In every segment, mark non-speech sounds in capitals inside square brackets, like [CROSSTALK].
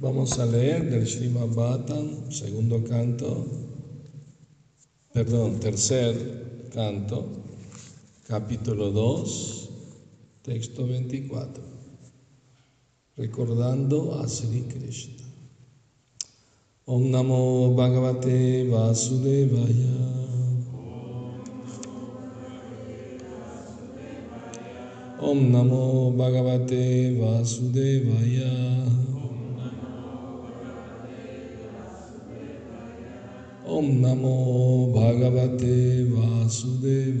Vamos a leer del Srimad Bhattan, segundo canto, perdón, tercer canto, capítulo 2, texto 24, recordando a Sri Krishna. Om Namo Bhagavate Vasudevaya. Om Namo Bhagavate Vasudevaya. Om Namo Bhagavate Vasudevaya.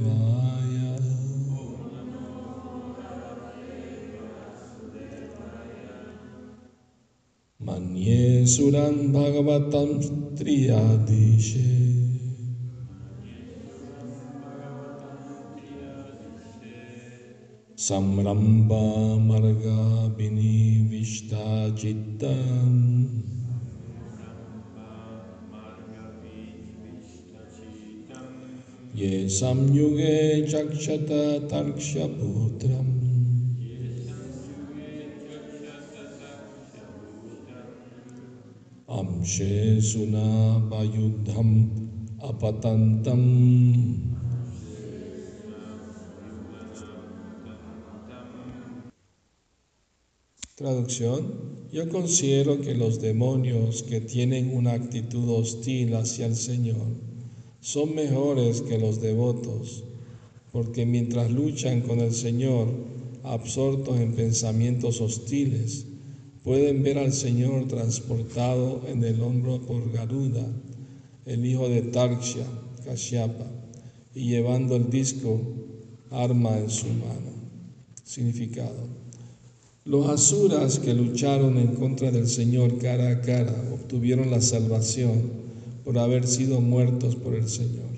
Manye Suran Bhagavatam Triyadishe. Samramba Marga Samyuge chakshata tarkshaputram. Amshe suna vayudham apatantam. Traducción. Yo considero que los demonios que tienen una actitud hostil hacia el Señor son mejores que los devotos, porque mientras luchan con el Señor, absortos en pensamientos hostiles, pueden ver al Señor transportado en el hombro por Garuda, el hijo de Tarksha, Kashyapa, y llevando el disco arma en su mano. Significado. Los asuras que lucharon en contra del Señor cara a cara obtuvieron la salvación por haber sido muertos por el Señor.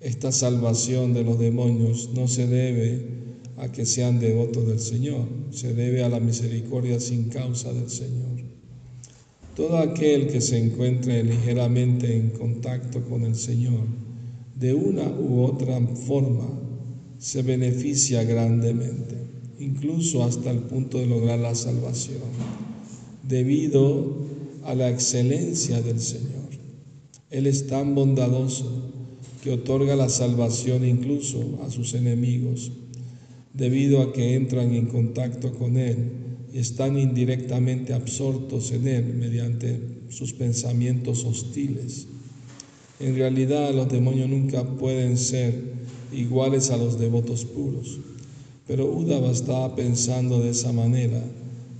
Esta salvación de los demonios no se debe a que sean devotos del Señor, se debe a la misericordia sin causa del Señor. Todo aquel que se encuentre ligeramente en contacto con el Señor, de una u otra forma, se beneficia grandemente, incluso hasta el punto de lograr la salvación, debido a la excelencia del Señor. Él es tan bondadoso que otorga la salvación incluso a sus enemigos, debido a que entran en contacto con Él y están indirectamente absortos en Él mediante sus pensamientos hostiles. En realidad los demonios nunca pueden ser iguales a los devotos puros, pero Udava estaba pensando de esa manera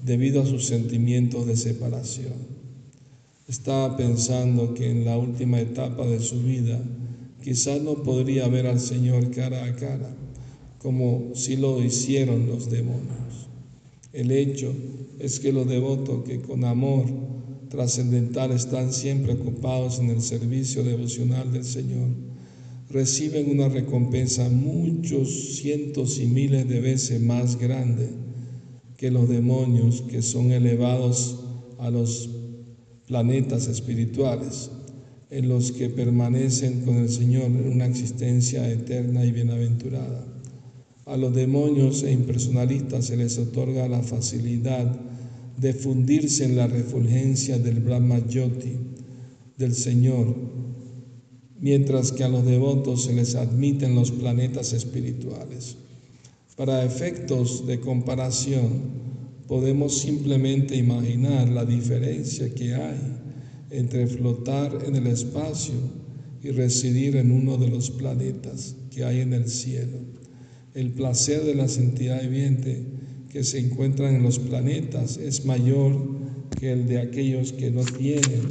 debido a sus sentimientos de separación. Estaba pensando que en la última etapa de su vida quizás no podría ver al Señor cara a cara, como si lo hicieron los demonios. El hecho es que los devotos que con amor trascendental están siempre ocupados en el servicio devocional del Señor, reciben una recompensa muchos cientos y miles de veces más grande que los demonios que son elevados a los planetas espirituales en los que permanecen con el Señor en una existencia eterna y bienaventurada. A los demonios e impersonalistas se les otorga la facilidad de fundirse en la refulgencia del Brahma Yoti, del Señor, mientras que a los devotos se les admiten los planetas espirituales. Para efectos de comparación, podemos simplemente imaginar la diferencia que hay entre flotar en el espacio y residir en uno de los planetas que hay en el cielo. El placer de las entidades vivientes que se encuentran en los planetas es mayor que el de aquellos que no tienen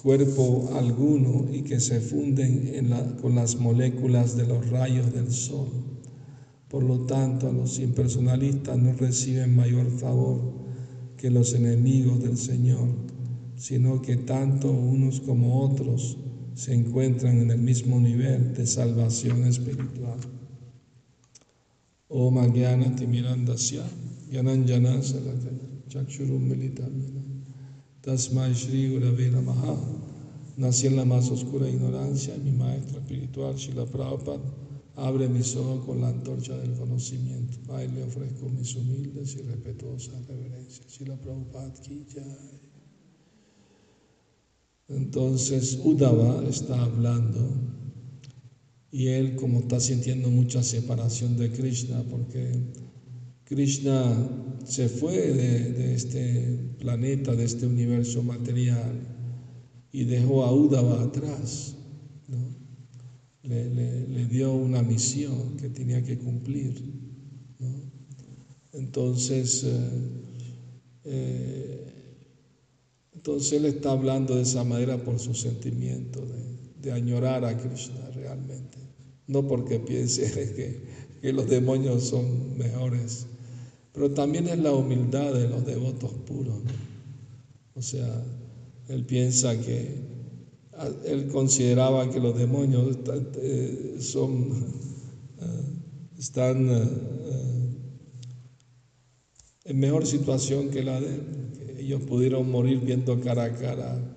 cuerpo alguno y que se funden con las moléculas de los rayos del sol. Por lo tanto, los impersonalistas no reciben mayor favor que los enemigos del Señor, sino que tanto unos como otros se encuentran en el mismo nivel de salvación espiritual. Om Agyana Timirandasya Yananjana Salakaya Chakshurum Militamina Tasmai Shri Gurave Namaha Nací en la más oscura ignorancia, mi maestra espiritual, Shila Prabhupada Abre mis ojos con la antorcha del conocimiento. Ay, le ofrezco mis humildes y respetuosas reverencias. Si la Prabhupada ya. Entonces Udava está hablando y él como está sintiendo mucha separación de Krishna porque Krishna se fue de, este planeta, de este universo material y dejó a Udava atrás. Le, dio una misión que tenía que cumplir. Entonces, eh, eh, entonces él está hablando de esa manera por su sentimiento de, añorar a Krishna realmente, no porque piense [LAUGHS] que, que los demonios son mejores pero también es la humildad de los devotos puros. O sea, él piensa que, él consideraba que los demonios eh, son, eh, están eh, en mejor situación que la de él. ellos pudieron morir viendo cara a cara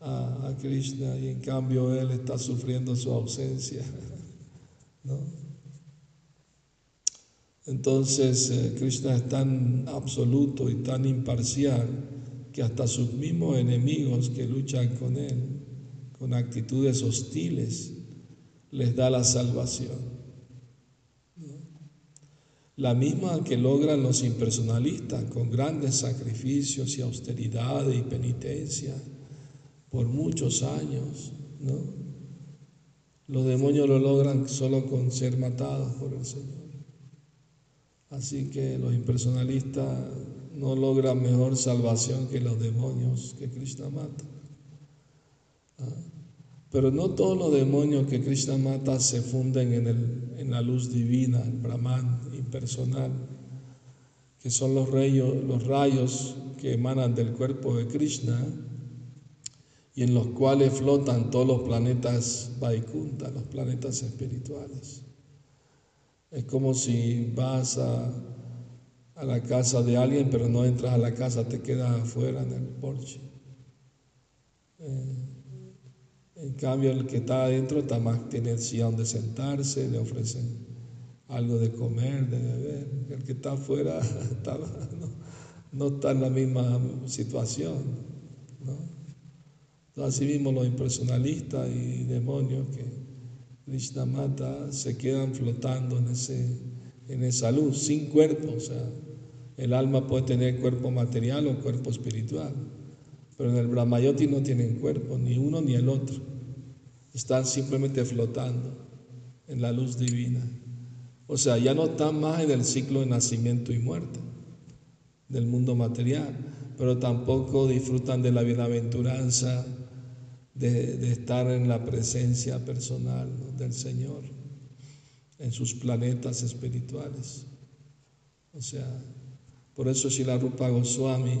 a, Krishna y en cambio él está sufriendo su ausencia. [LAUGHS] ¿no? Entonces Krishna es tan absoluto y tan imparcial que hasta sus mismos enemigos que luchan con él, con actitudes hostiles, les da la salvación. La misma que logran los impersonalistas con grandes sacrificios y austeridad y penitencia por muchos años, ¿no? Los demonios lo logran solo con ser matados por el Señor. Así que los impersonalistas no logran mejor salvación que los demonios que Krishna mata. Ah, pero no todos los demonios que Krishna mata se funden en, el, en la luz divina, el Brahman impersonal, que son los rayos, que emanan del cuerpo de Krishna y en los cuales flotan todos los planetas Vaikunta, los planetas espirituales. Es como si vas a, la casa de alguien, pero no entras a la casa, te quedas afuera en el porche. Eh, en cambio, el que está adentro está más, tiene silla donde sentarse, le ofrecen algo de comer, de beber. El que está afuera [LAUGHS] no, está en la misma situación. Así mismo los impersonalistas y demonios que Mata se quedan flotando en, ese, en esa luz, sin cuerpo. O sea, el alma puede tener cuerpo material o cuerpo espiritual, pero en el Brahmayoti no tienen cuerpo, ni uno ni el otro. Están simplemente flotando en la luz divina. O sea, ya no están más en el ciclo de nacimiento y muerte del mundo material, pero tampoco disfrutan de la bienaventuranza de, estar en la presencia personal del Señor, en sus planetas espirituales. O sea, por eso la Rupa Goswami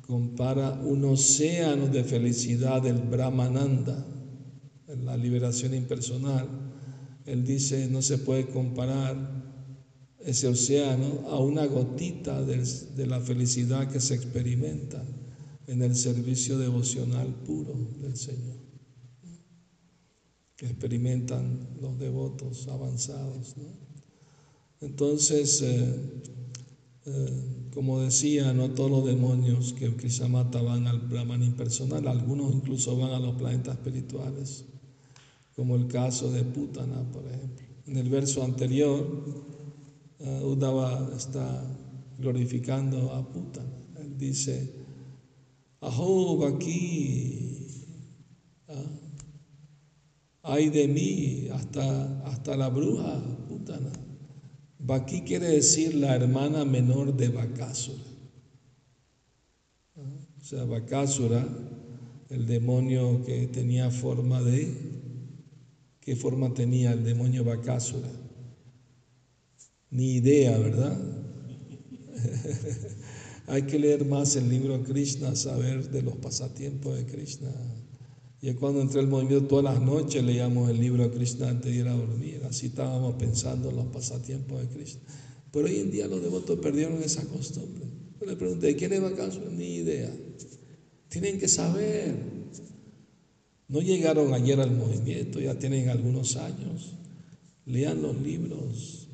compara un océano de felicidad del Brahmananda, la liberación impersonal. Él dice, no se puede comparar ese océano a una gotita de la felicidad que se experimenta en el servicio devocional puro del Señor, que experimentan los devotos avanzados. Entonces, eh, eh, como decía, no todos los demonios que Krishamata van al Brahman impersonal, algunos incluso van a los planetas espirituales, como el caso de Putana, por ejemplo. En el verso anterior, uh, está glorificando a Putana. Él dice, Ajo, aquí, ay de mí, hasta, hasta la bruja, putana. Baki quiere decir la hermana menor de Bakasura. O sea, Bakasura, el demonio que tenía forma de, ¿qué forma tenía el demonio Bakasura? Ni idea, ¿verdad? [LAUGHS] Hay que leer más el libro Krishna, saber de los pasatiempos de Krishna. Y cuando entré al movimiento, todas las noches leíamos el libro Krishna antes de ir a dormir. Así estábamos pensando en los pasatiempos de Krishna. Pero hoy en día los devotos perdieron esa costumbre. Yo le pregunté, ¿quién es acaso? Ni idea. Tienen que saber. No llegaron ayer al movimiento, ya tienen algunos años. Lean los libros.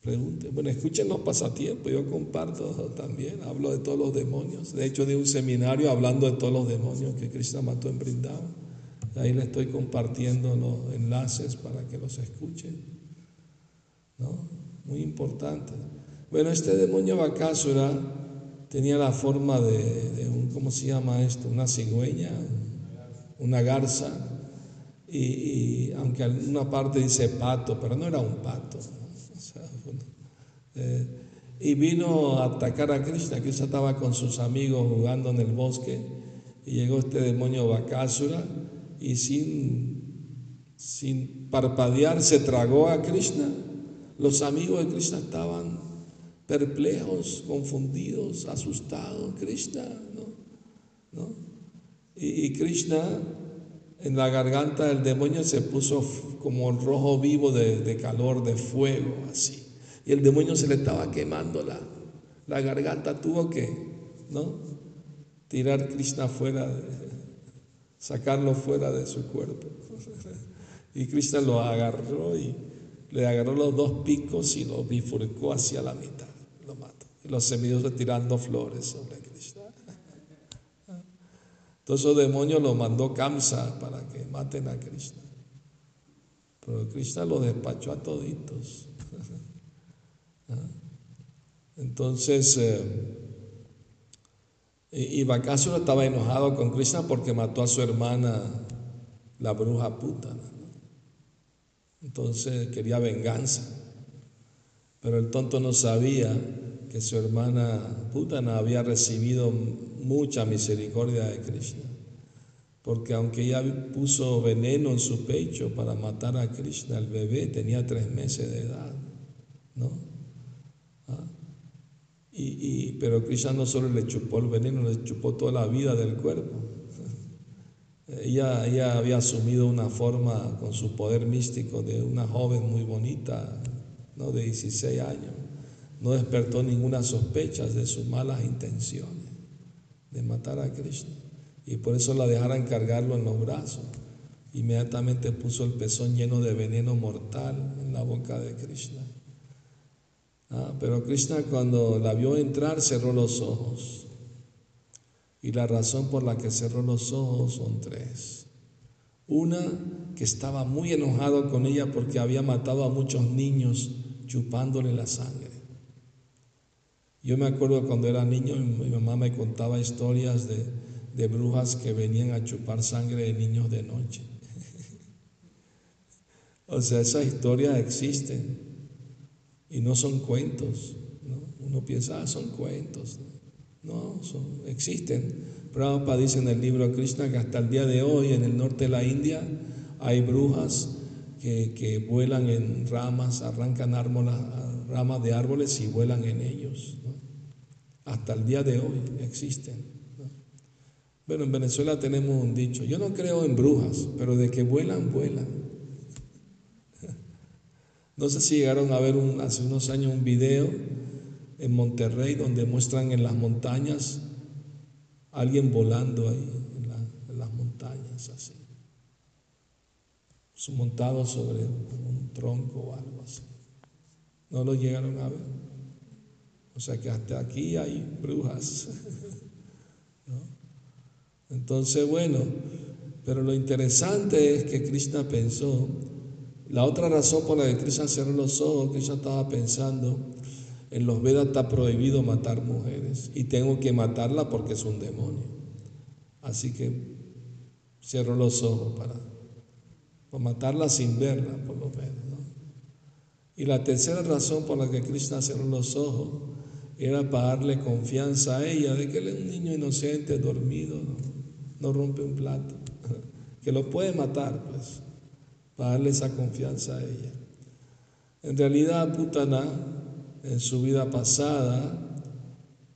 Pregunten. Bueno, escuchen los pasatiempos. Yo comparto también. Hablo de todos los demonios. De hecho, de un seminario hablando de todos los demonios que Cristo mató en Brindavan. Ahí le estoy compartiendo los enlaces para que los escuchen. ¿No? Muy importante. Bueno, este demonio Bacásura tenía la forma de, un, ¿cómo se llama esto? Una cigüeña, una garza. Y, aunque en una parte dice pato, pero no era un pato. Eh, y vino a atacar a Krishna. Krishna estaba con sus amigos jugando en el bosque y llegó este demonio Bakasura y sin, sin parpadear se tragó a Krishna. Los amigos de Krishna estaban perplejos, confundidos, asustados. Krishna. ¿No? Y, Krishna en la garganta del demonio se puso como rojo vivo de, calor, de fuego, así. Y el demonio se le estaba quemando la, la garganta, tuvo que, ¿no? Tirar Krishna fuera de, sacarlo fuera de su cuerpo. Y Cristo lo agarró y le agarró los dos picos y lo bifurcó hacia la mitad, lo mató. Y los semidiosos tirando flores sobre Cristo. Entonces esos demonios lo mandó Kamsa para que maten a Cristo. Pero Cristo lo despachó a toditos. [LAUGHS] Entonces, eh, y, y estaba enojado con Krishna porque mató a su hermana, la bruja Putana. Entonces quería venganza. Pero el tonto no sabía que su hermana Putana había recibido mucha misericordia de Krishna. Porque aunque ella puso veneno en su pecho para matar a Krishna, el bebé tenía tres meses de edad. ¿no? Y, pero Krishna no solo le chupó el veneno, le chupó toda la vida del cuerpo. [LAUGHS] Ella, ella había asumido una forma con su poder místico de una joven muy bonita, ¿no? de 16 años. No despertó ninguna sospecha de sus malas intenciones de matar a Krishna. Y por eso la dejaron cargarlo en los brazos. Inmediatamente puso el pezón lleno de veneno mortal en la boca de Krishna. Ah, pero Krishna cuando la vio entrar cerró los ojos. Y la razón por la que cerró los ojos son tres. Una, que estaba muy enojado con ella porque había matado a muchos niños chupándole la sangre. Yo me acuerdo cuando era niño, mi mamá me contaba historias de, de brujas que venían a chupar sangre de niños de noche. [LAUGHS] o sea, esas historias existen. Y no son cuentos. Uno piensa, ah, son cuentos. No, existen. Prabhupada dice en el libro Krishna que hasta el día de hoy en el norte de la India hay brujas que, vuelan en ramas, arrancan ramas de árboles y vuelan en ellos. Hasta el día de hoy existen. Bueno, en Venezuela tenemos un dicho, yo no creo en brujas, pero de que vuelan, vuelan. [LAUGHS] No sé si llegaron a ver hace unos años un video en Monterrey donde muestran en las montañas alguien volando ahí en, las montañas así, montado sobre un tronco o algo así. No lo llegaron a ver. O sea que hasta aquí hay brujas. [LAUGHS] Entonces, bueno, pero lo interesante es que Krishna pensó la otra razón por la que Krishna cerró los ojos, Krishna estaba pensando, en los Vedas está prohibido matar mujeres y tengo que matarla porque es un demonio. Así que cerró los ojos para, matarla sin verla, por lo menos. Y la tercera razón por la que Krishna cerró los ojos era para darle confianza a ella de que él es un niño inocente, dormido, no, rompe un plato, [LAUGHS] que lo puede matar, pues para darle esa confianza a ella. En realidad, Putana, en su vida pasada,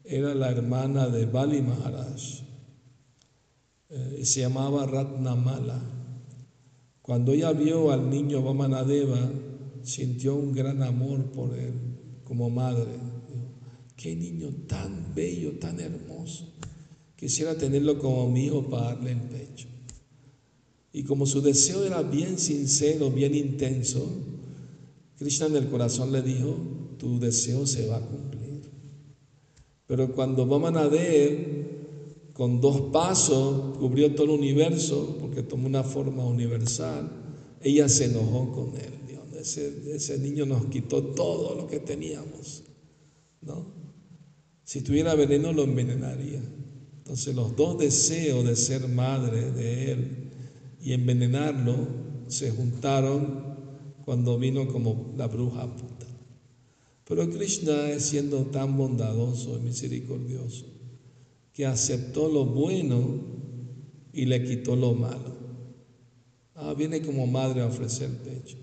era la hermana de Bali Maharaj eh, y se llamaba Ratnamala. Cuando ella vio al niño Vamanadeva, sintió un gran amor por él como madre. Qué niño tan bello, tan hermoso. Quisiera tenerlo como mi hijo para darle el pecho. Y como su deseo era bien sincero, bien intenso, Krishna en el corazón le dijo, tu deseo se va a cumplir. Pero cuando Vamanadev, con dos pasos, cubrió todo el universo, porque tomó una forma universal, ella se enojó con él. Ese, ese niño nos quitó todo lo que teníamos. ¿no? Si tuviera veneno lo envenenaría. Entonces los dos deseos de ser madre de él y envenenarlo se juntaron cuando vino como la bruja puta. Pero Krishna es siendo tan bondadoso y misericordioso que aceptó lo bueno y le quitó lo malo. Ah, viene como madre a ofrecer pecho.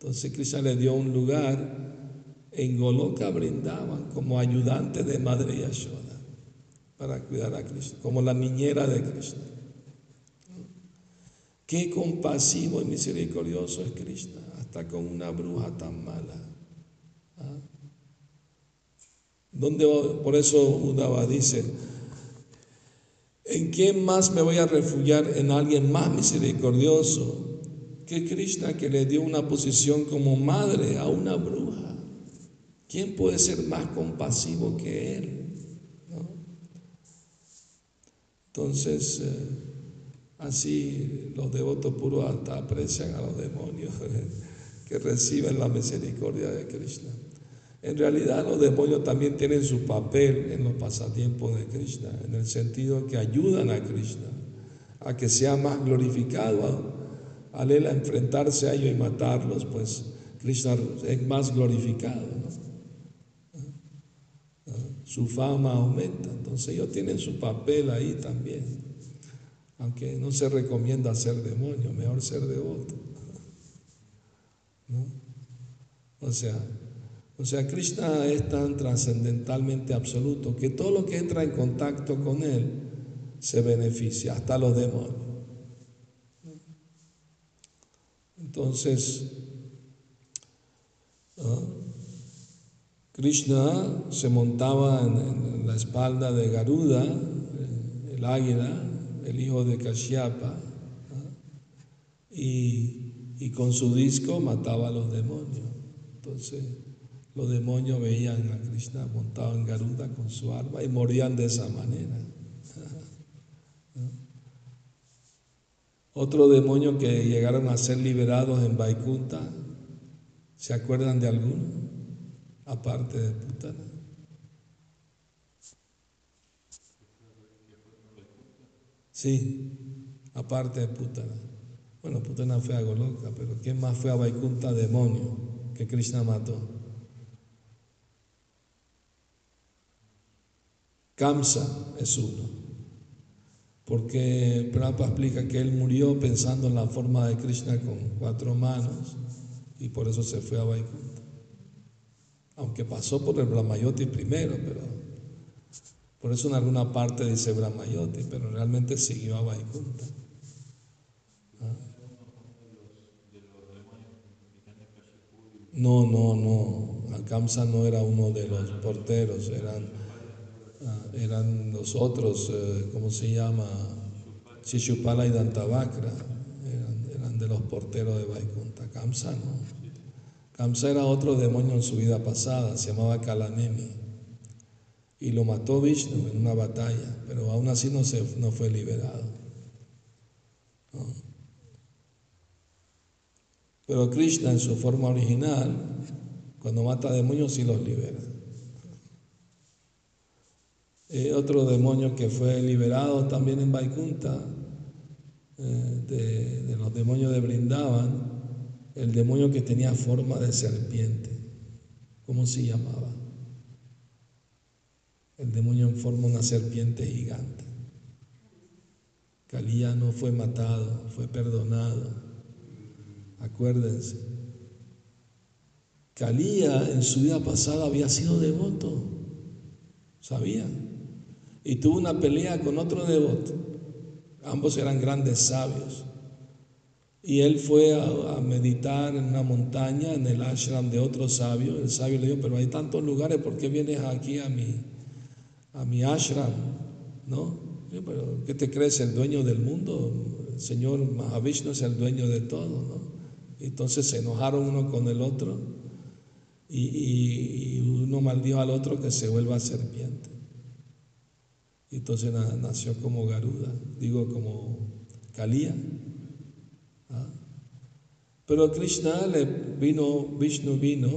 Entonces Krishna le dio un lugar en Goloka brindaban como ayudante de Madre Yashoda para cuidar a Krishna, como la niñera de Krishna. Qué compasivo y misericordioso es Krishna, hasta con una bruja tan mala. ¿Ah? por eso Udava dice, ¿en quién más me voy a refugiar? En alguien más misericordioso que Krishna que le dio una posición como madre a una bruja. ¿Quién puede ser más compasivo que él? Entonces, eh, así los devotos puros hasta aprecian a los demonios [LAUGHS] que reciben la misericordia de Krishna. En realidad los demonios también tienen su papel en los pasatiempos de Krishna, en el sentido que ayudan a Krishna a que sea más glorificado al él enfrentarse a ellos y matarlos, pues Krishna es más glorificado. Su fama aumenta, entonces ellos tienen su papel ahí también. Aunque no se recomienda ser demonio, mejor ser devoto. O sea, o sea, Krishna es tan trascendentalmente absoluto que todo lo que entra en contacto con él se beneficia, hasta los demonios. Entonces, Krishna se montaba en, la espalda de Garuda, el águila, el hijo de Kashyapa, y, y, con su disco mataba a los demonios. Entonces, los demonios veían a Krishna montado en Garuda con su arma y morían de esa manera. Otro demonio que llegaron a ser liberados en Vaikunta, ¿se acuerdan de alguno? Aparte de Putana. Sí, aparte de Putana. Bueno, Putana fue a Goloka, pero ¿quién más fue a Vaikunta? Demonio que Krishna mató. Kamsa es uno porque Prabhupada explica que él murió pensando en la forma de Krishna con cuatro manos y por eso se fue a Vaikunta. Aunque pasó por el Brahmayoti primero, pero por eso en alguna parte dice Brahmayoti, pero realmente siguió a Vaikunta. ¿Ah? No, no, no. Akamsa no era uno de los porteros, eran eran los otros, eh, ¿cómo se llama? Shishupala y Dantavakra, eran, de los porteros de Vaikunta. Kamsa no. Kamsa era otro demonio en su vida pasada, se llamaba Kalanemi. Y lo mató Vishnu en una batalla, pero aún así no, se, no fue liberado. Pero Krishna en su forma original, cuando mata demonios, sí los libera. Eh, otro demonio que fue liberado también en Vaikunta, eh, de, los demonios de Brindaban, el demonio que tenía forma de serpiente. ¿Cómo se llamaba? El demonio en forma de una serpiente gigante. Calía no fue matado, fue perdonado. Acuérdense. Calía en su vida pasada había sido devoto. ¿Sabían? Y tuvo una pelea con otro devoto. Ambos eran grandes sabios. Y él fue a, meditar en una montaña, en el ashram de otro sabio. El sabio le dijo, pero hay tantos lugares, ¿por qué vienes aquí a mi, a mi ashram? ¿No? pero ¿qué te crees, el dueño del mundo? el Señor Mahavishnu es el dueño de todo, ¿no? Entonces se enojaron uno con el otro y, uno maldijo al otro que se vuelva serpiente. Entonces nació como Garuda, digo como Kalía. ¿ah? Pero Krishna le vino, Vishnu vino,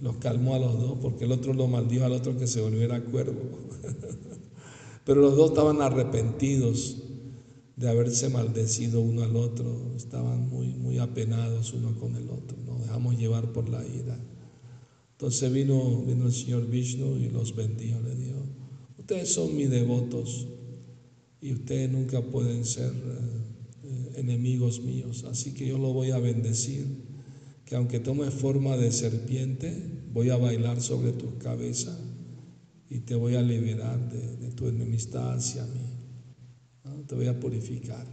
los calmó a los dos, porque el otro lo maldijo al otro que se volviera cuervo. [LAUGHS] Pero los dos estaban arrepentidos de haberse maldecido uno al otro, estaban muy, muy apenados uno con el otro, nos dejamos llevar por la ira. Entonces vino, vino el Señor Vishnu y los bendijo, le dijo, ustedes son mis devotos y ustedes nunca pueden ser eh, enemigos míos, así que yo lo voy a bendecir, que aunque tome forma de serpiente, voy a bailar sobre tu cabeza y te voy a liberar de, tu enemistad hacia mí te voy a purificar.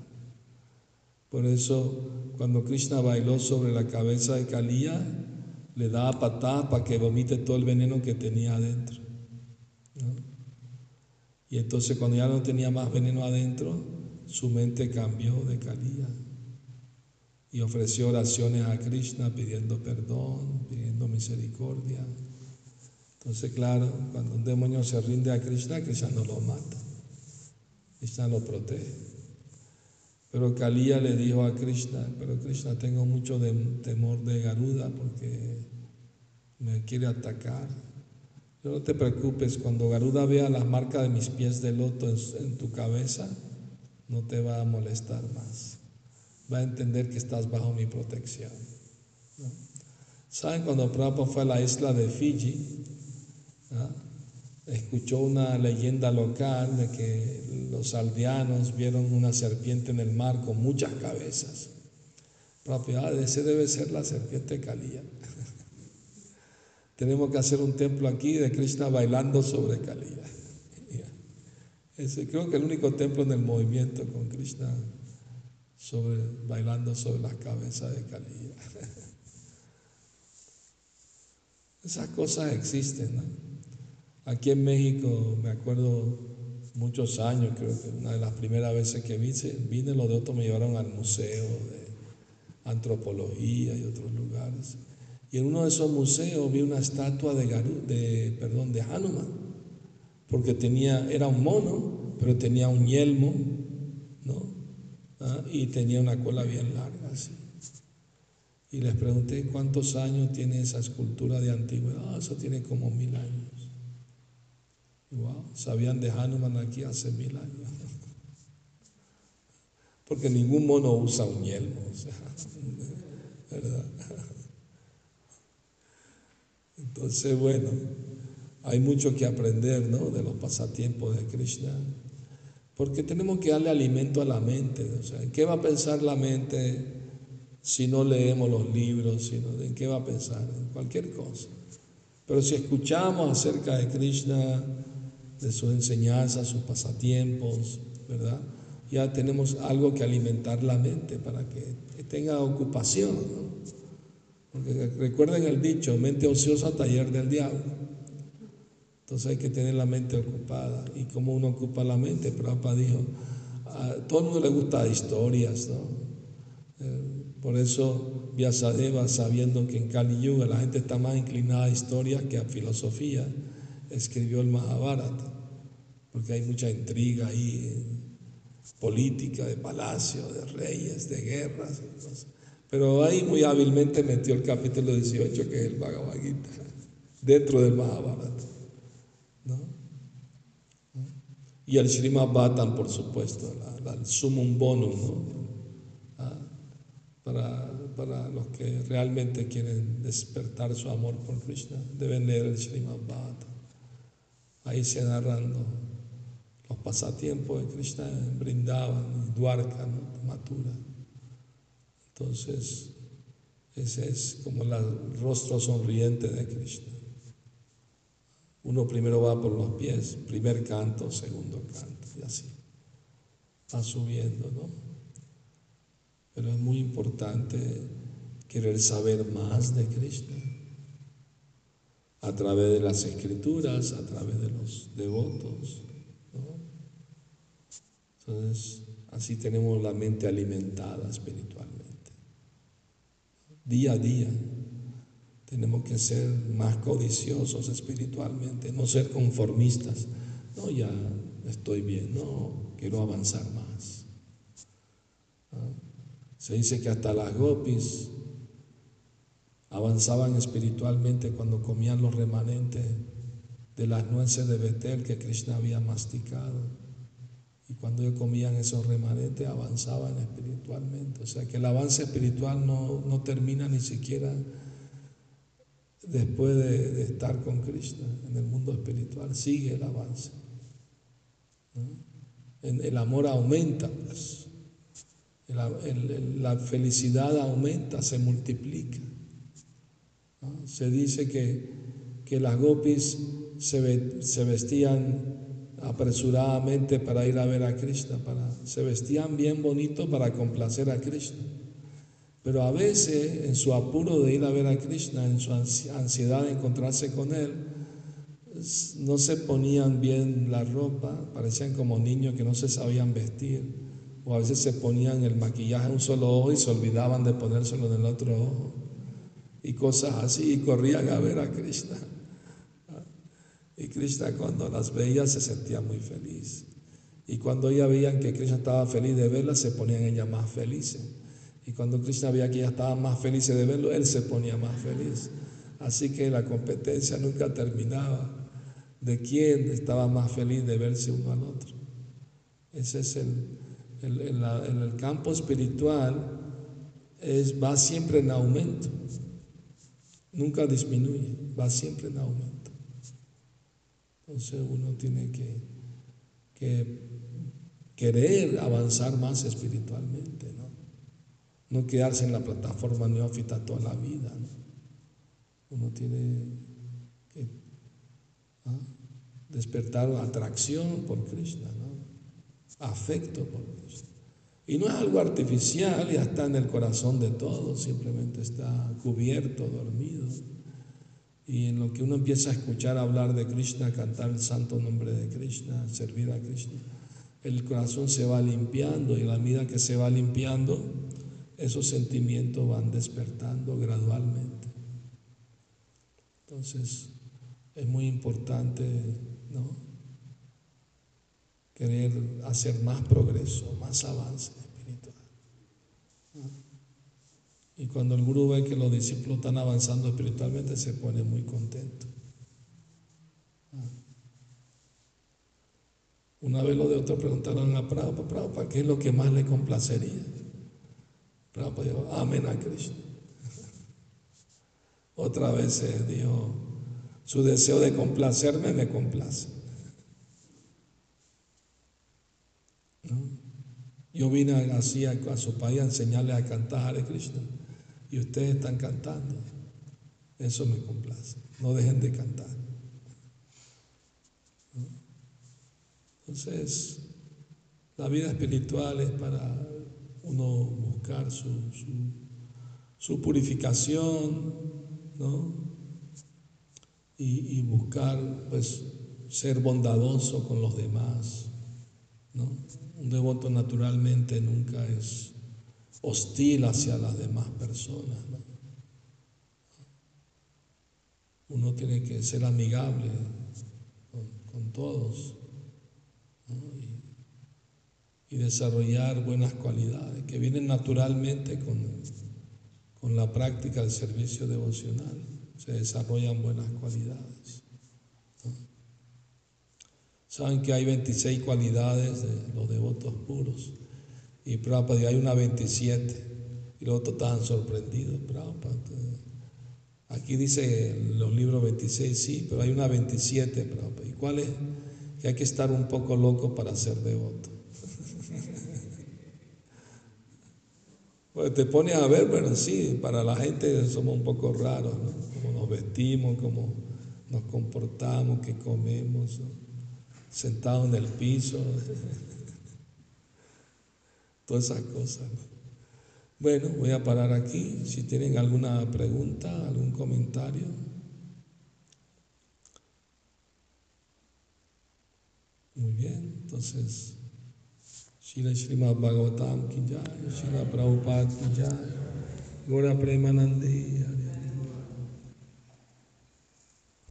Por eso, cuando Krishna bailó sobre la cabeza de Kaliya, le daba patada para que vomite todo el veneno que tenía adentro. Y entonces, cuando ya no tenía más veneno adentro, su mente cambió de Kaliya y ofreció oraciones a Krishna pidiendo perdón, pidiendo misericordia. Entonces, claro, cuando un demonio se rinde a Krishna, Krishna no lo mata. Krishna lo protege. Pero Kaliya le dijo a Krishna, pero Krishna tengo mucho temor de Garuda porque me quiere atacar. No te preocupes, cuando Garuda vea las marcas de mis pies de loto en, tu cabeza, no te va a molestar más. Va a entender que estás bajo mi protección. ¿Saben cuando Prabhupada fue a la isla de Fiji? ¿Ah? escuchó una leyenda local de que los aldeanos vieron una serpiente en el mar con muchas cabezas. Propiedad, ese debe ser la serpiente Kalía. Tenemos que hacer un templo aquí de Krishna bailando sobre. [LAUGHS] Ese, creo que el único templo en el movimiento con Krishna sobre, bailando sobre las cabezas de Kalía. [LAUGHS] Esas cosas existen. Aquí en México, me acuerdo muchos años, creo que una de las primeras veces que vine, vine los de otros me llevaron al museo de antropología y otros lugares. Y en uno de esos museos vi una estatua de, de, perdón, de Hanuman, porque tenía, era un mono, pero tenía un yelmo, ¿no? ¿Ah? Y tenía una cola bien larga, así. Y les pregunté cuántos años tiene esa escultura de antigüedad. Ah, eso tiene como mil años. Wow, sabían de Hanuman aquí hace mil años. [LAUGHS] Porque ningún mono usa un yelmo, [LAUGHS] ¿verdad? Entonces, bueno, hay mucho que aprender, ¿no? De los pasatiempos de Krishna. Porque tenemos que darle alimento a la mente. O sea, ¿en qué va a pensar la mente si no leemos los libros? ¿En qué va a pensar? En cualquier cosa. Pero si escuchamos acerca de Krishna, de sus enseñanzas, sus pasatiempos, ¿verdad? Ya tenemos algo que alimentar la mente para que tenga ocupación, ¿no? Recuerden el dicho, mente ociosa, taller del diablo. Entonces hay que tener la mente ocupada. ¿Y cómo uno ocupa la mente? Prabhupada dijo, a todo el mundo le gusta historias, ¿no? Eh, por eso Vyasadeva, sabiendo que en Kali Yuga la gente está más inclinada a historias que a filosofía, escribió el Mahabharata, porque hay mucha intriga ahí, política, de palacio, de reyes, de guerras. Pero ahí muy hábilmente metió el capítulo 18, que es el Bhagavad Gita, dentro del Mahabharata. Y el Srimad Bhattan, por supuesto, el sumum bonum, ah, para, para, los que realmente quieren despertar su amor por Krishna, deben leer el Srimad Bhattan. Ahí se narran los pasatiempos de Krishna en Brindavan, Dwarka, ¿no? Entonces, ese es como el rostro sonriente de Krishna. Uno primero va por los pies, primer canto, segundo canto, y así. Va subiendo, ¿no? Pero es muy importante querer saber más de Krishna a través de las escrituras, a través de los devotos. Entonces, Así tenemos la mente alimentada espiritualmente. Día a día tenemos que ser más codiciosos espiritualmente, no ser conformistas. No, ya estoy bien, no, quiero avanzar más. ¿Ah? Se dice que hasta las gopis avanzaban espiritualmente cuando comían los remanentes de las nueces de Betel que Krishna había masticado. Y cuando ellos comían esos remanentes avanzaban espiritualmente. O sea que el avance espiritual no, termina ni siquiera después de, estar con Krishna en el mundo espiritual. Sigue el avance. el amor aumenta, pues. la felicidad aumenta, se multiplica. Se dice que, que las gopis se, vestían apresuradamente para ir a ver a Krishna, para, se vestían bien bonito para complacer a Krishna. Pero a veces, en su apuro de ir a ver a Krishna, en su ansiedad de encontrarse con Él, no se ponían bien la ropa, parecían como niños que no se sabían vestir, o a veces se ponían el maquillaje en un solo ojo y se olvidaban de ponérselo en el otro ojo, y cosas así, y corrían a ver a Krishna. Y Krishna cuando las veía se sentía muy feliz. Y cuando ella veían que Krishna estaba feliz de verla, se ponían ella más felices. Y cuando Krishna veía que ella estaba más feliz de verlo, él se ponía más feliz. Así que la competencia nunca terminaba de quién estaba más feliz de verse uno al otro. Ese es el, en el campo espiritual, es, va siempre en aumento, nunca disminuye, va siempre en aumento. Entonces uno tiene que, querer avanzar más espiritualmente, ¿no? No quedarse en la plataforma neófita toda la vida, ¿no? Uno tiene que ¿ah? despertar atracción por Krishna. Afecto por Krishna. Y no es algo artificial, ya está en el corazón de todos, simplemente está cubierto, dormido. Y en lo que uno empieza a escuchar hablar de Krishna, cantar el santo nombre de Krishna, servir a Krishna, el corazón se va limpiando y la medida que se va limpiando, esos sentimientos van despertando gradualmente. Entonces, es muy importante, ¿no? Querer hacer más progreso, más avance espiritual. Y cuando el gurú ve que los discípulos están avanzando espiritualmente, se pone muy contento. Una vez los de otros preguntaron a Prabhupada, Prabhupada, ¿qué es lo que más le complacería? Prabhupada dijo, amén a Krishna. [LAUGHS] Otra vez dijo, su deseo de complacerme me complace. [LAUGHS] Yo vine así a, a, su país a enseñarle a cantar a Krishna y ustedes están cantando. Eso me complace. No dejen de cantar. Entonces, la vida espiritual es para uno buscar su, purificación, ¿no? Y, y, buscar, pues, ser bondadoso con los demás, ¿no? Un devoto naturalmente nunca es hostil hacia las demás personas. Uno tiene que ser amigable con, todos y, desarrollar buenas cualidades que vienen naturalmente con, con la práctica del servicio devocional. Se desarrollan buenas cualidades. Saben que hay 26 cualidades de los devotos puros. Y Prabhupada, hay una 27. Y los otros estaban sorprendidos. Prabhupada. Aquí dice los libros 26, sí, pero hay una 27, Prabhupada. ¿Y cuál es? Que hay que estar un poco loco para ser devoto. [LAUGHS] pues te pone a ver, bueno, sí, para la gente somos un poco raros, ¿no? Cómo nos vestimos, cómo nos comportamos, qué comemos, sentados en el piso. [LAUGHS] todas esas cosas. Bueno, voy a parar aquí. Si tienen alguna pregunta, algún comentario. Muy bien, entonces, Shila Srimad Bhagavatam ki Shila Prabhupada ki Gora Premanandi